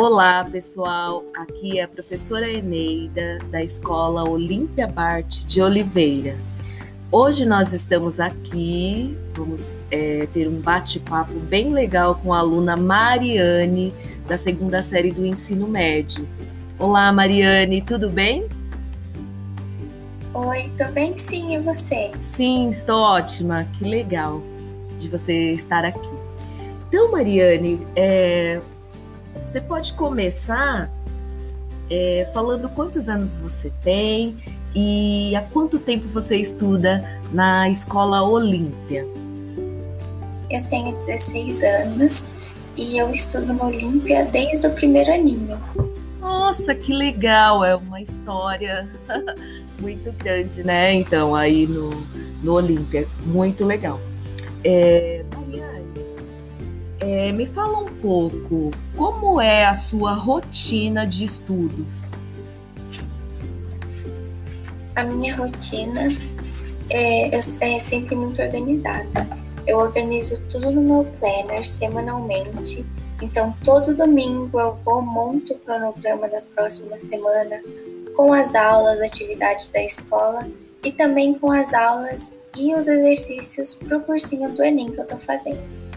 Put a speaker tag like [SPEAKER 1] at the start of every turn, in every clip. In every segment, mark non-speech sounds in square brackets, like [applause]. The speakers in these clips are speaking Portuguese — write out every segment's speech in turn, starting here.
[SPEAKER 1] Olá, pessoal. Aqui é a professora Eneida, da Escola Olímpia Bart de Oliveira. Hoje nós estamos aqui, vamos é, ter um bate-papo bem legal com a aluna Mariane, da segunda série do ensino médio. Olá, Mariane, tudo bem?
[SPEAKER 2] Oi, tô bem sim, e você?
[SPEAKER 1] Sim, estou ótima, que legal de você estar aqui. Então, Mariane, é, você pode começar é, falando quantos anos você tem e há quanto tempo você estuda na Escola Olímpia?
[SPEAKER 2] Eu tenho 16 anos e eu estudo no Olímpia desde o primeiro aninho.
[SPEAKER 1] Nossa, que legal! É uma história [laughs] muito grande, né? Então, aí no, no Olímpia. Muito legal. É, é, me fala um pouco, como é a sua rotina de estudos?
[SPEAKER 2] A minha rotina é, é sempre muito organizada. Eu organizo tudo no meu planner semanalmente. Então, todo domingo eu vou monto o cronograma da próxima semana com as aulas, atividades da escola e também com as aulas e os exercícios para o cursinho do Enem que eu estou fazendo.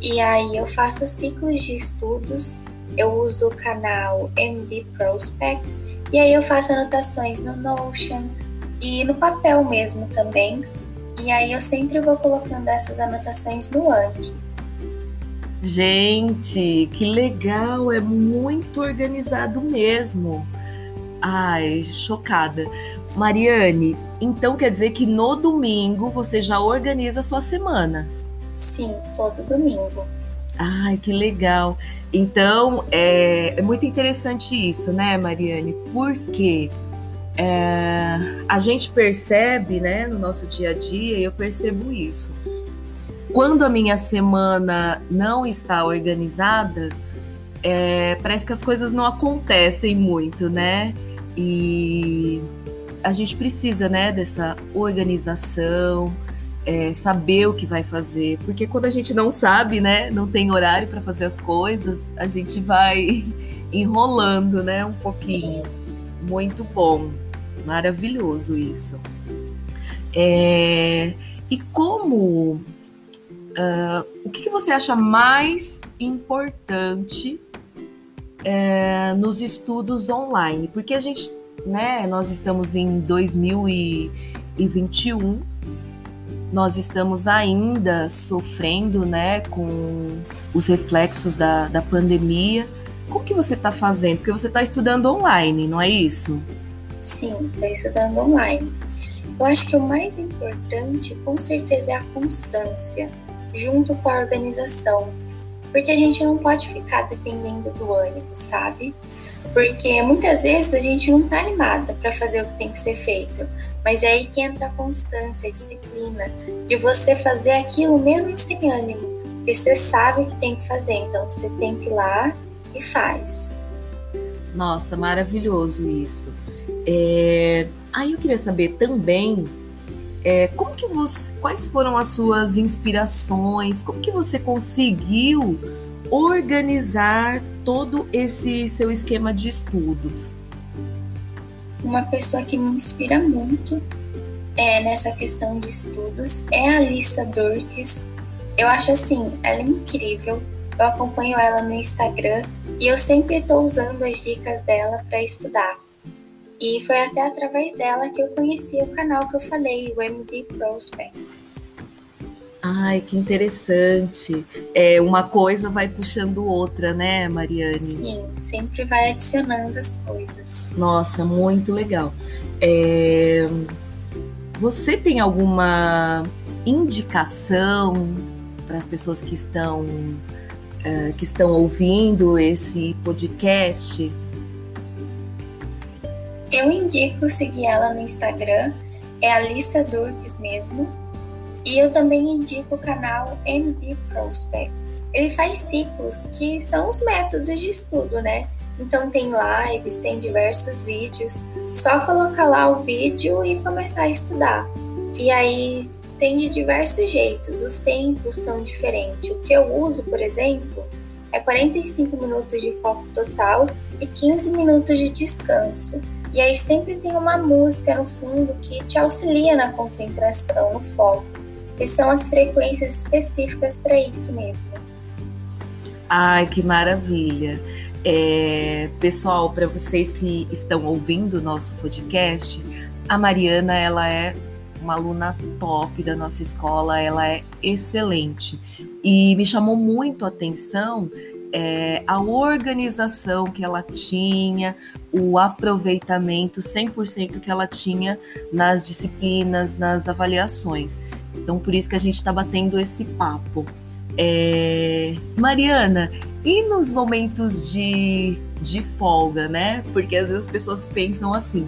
[SPEAKER 2] E aí eu faço ciclos de estudos, eu uso o canal MD Prospect e aí eu faço anotações no Notion e no papel mesmo também. E aí eu sempre vou colocando essas anotações no Anki.
[SPEAKER 1] Gente, que legal, é muito organizado mesmo. Ai, chocada. Mariane, então quer dizer que no domingo você já organiza a sua semana?
[SPEAKER 2] Sim, todo domingo.
[SPEAKER 1] Ai, que legal. Então, é, é muito interessante isso, né, Mariane? Porque é, a gente percebe, né, no nosso dia a dia, eu percebo isso. Quando a minha semana não está organizada, é, parece que as coisas não acontecem muito, né? E a gente precisa, né, dessa organização, é, saber o que vai fazer, porque quando a gente não sabe, né, não tem horário para fazer as coisas, a gente vai [laughs] enrolando, né, um pouquinho. Sim. Muito bom, maravilhoso isso. É, e como, uh, o que, que, você acha mais importante é, nos estudos online? Porque a gente, né, nós estamos em 2021 nós estamos ainda sofrendo né, com os reflexos da, da pandemia. Como que você está fazendo? Porque você está estudando online, não é isso?
[SPEAKER 2] Sim, estou estudando online. Eu acho que o mais importante, com certeza, é a constância, junto com a organização. Porque a gente não pode ficar dependendo do ânimo, sabe? Porque muitas vezes a gente não está animada para fazer o que tem que ser feito, mas é aí que entra a constância, a disciplina, de você fazer aquilo mesmo sem ânimo, porque você sabe que tem que fazer, então você tem que ir lá e faz.
[SPEAKER 1] Nossa, maravilhoso isso. É... Aí eu queria saber também é, como que você, quais foram as suas inspirações, como que você conseguiu organizar todo esse seu esquema de estudos?
[SPEAKER 2] Uma pessoa que me inspira muito é, nessa questão de estudos é a Alissa Dorques. Eu acho assim, ela é incrível. Eu acompanho ela no Instagram e eu sempre estou usando as dicas dela para estudar. E foi até através dela que eu conheci o canal que eu falei, o MD Prospect.
[SPEAKER 1] Ai, que interessante. É, uma coisa vai puxando outra, né, Mariane?
[SPEAKER 2] Sim, sempre vai adicionando as coisas.
[SPEAKER 1] Nossa, muito legal. É, você tem alguma indicação para as pessoas que estão uh, que estão ouvindo esse podcast?
[SPEAKER 2] Eu indico seguir ela no Instagram, é a Lissa Durques mesmo. E eu também indico o canal MD Prospect. Ele faz ciclos que são os métodos de estudo, né? Então tem lives, tem diversos vídeos. Só colocar lá o vídeo e começar a estudar. E aí tem de diversos jeitos, os tempos são diferentes. O que eu uso, por exemplo, é 45 minutos de foco total e 15 minutos de descanso. E aí sempre tem uma música no fundo que te auxilia na concentração, no foco. E são as frequências específicas para isso mesmo.
[SPEAKER 1] Ai, que maravilha! É, pessoal, para vocês que estão ouvindo o nosso podcast, a Mariana ela é uma aluna top da nossa escola, ela é excelente. E me chamou muito a atenção é, a organização que ela tinha, o aproveitamento 100% que ela tinha nas disciplinas, nas avaliações. Então, por isso que a gente está batendo esse papo. É... Mariana, e nos momentos de, de folga, né? Porque às vezes as pessoas pensam assim: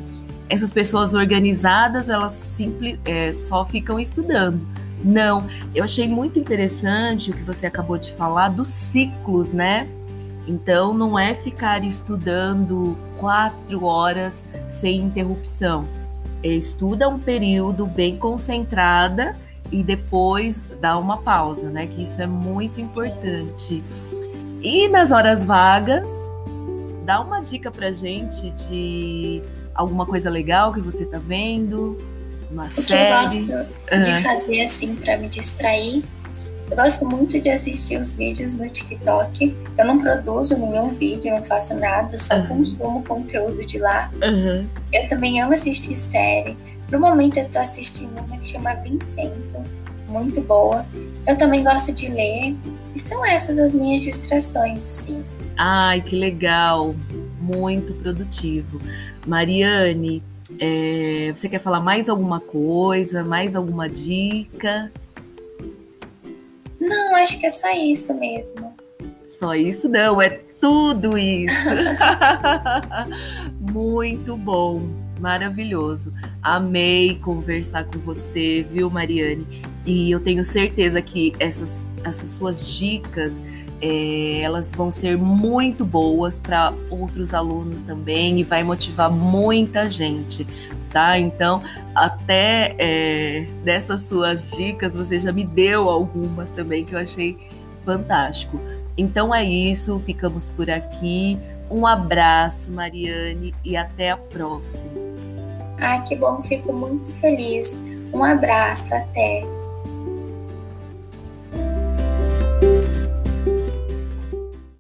[SPEAKER 1] essas pessoas organizadas, elas simples, é, só ficam estudando. Não, eu achei muito interessante o que você acabou de falar dos ciclos, né? Então, não é ficar estudando quatro horas sem interrupção. É, estuda um período bem concentrada e depois dá uma pausa, né? Que isso é muito importante. E nas horas vagas, dá uma dica pra gente de alguma coisa legal que você tá vendo, uma
[SPEAKER 2] o
[SPEAKER 1] série.
[SPEAKER 2] que eu gosto uhum. de fazer assim para me distrair, eu gosto muito de assistir os vídeos no TikTok. Eu não produzo nenhum vídeo, não faço nada, só uhum. consumo conteúdo de lá.
[SPEAKER 1] Uhum.
[SPEAKER 2] Eu também amo assistir série. No momento eu tô assistindo uma que chama Vincenzo, muito boa. Eu também gosto de ler. E são essas as minhas distrações, assim.
[SPEAKER 1] Ai, que legal! Muito produtivo. Mariane, é, você quer falar mais alguma coisa, mais alguma dica?
[SPEAKER 2] Não, acho que é só isso mesmo.
[SPEAKER 1] Só isso não, é tudo isso. [laughs] Muito bom, maravilhoso. Amei conversar com você, viu, Mariane? E eu tenho certeza que essas, essas suas dicas é, elas vão ser muito boas para outros alunos também e vai motivar muita gente, tá? Então, até é, dessas suas dicas, você já me deu algumas também que eu achei fantástico. Então é isso, ficamos por aqui. Um abraço, Mariane, e até a próxima.
[SPEAKER 2] Ah, que bom, fico muito feliz. Um abraço, até.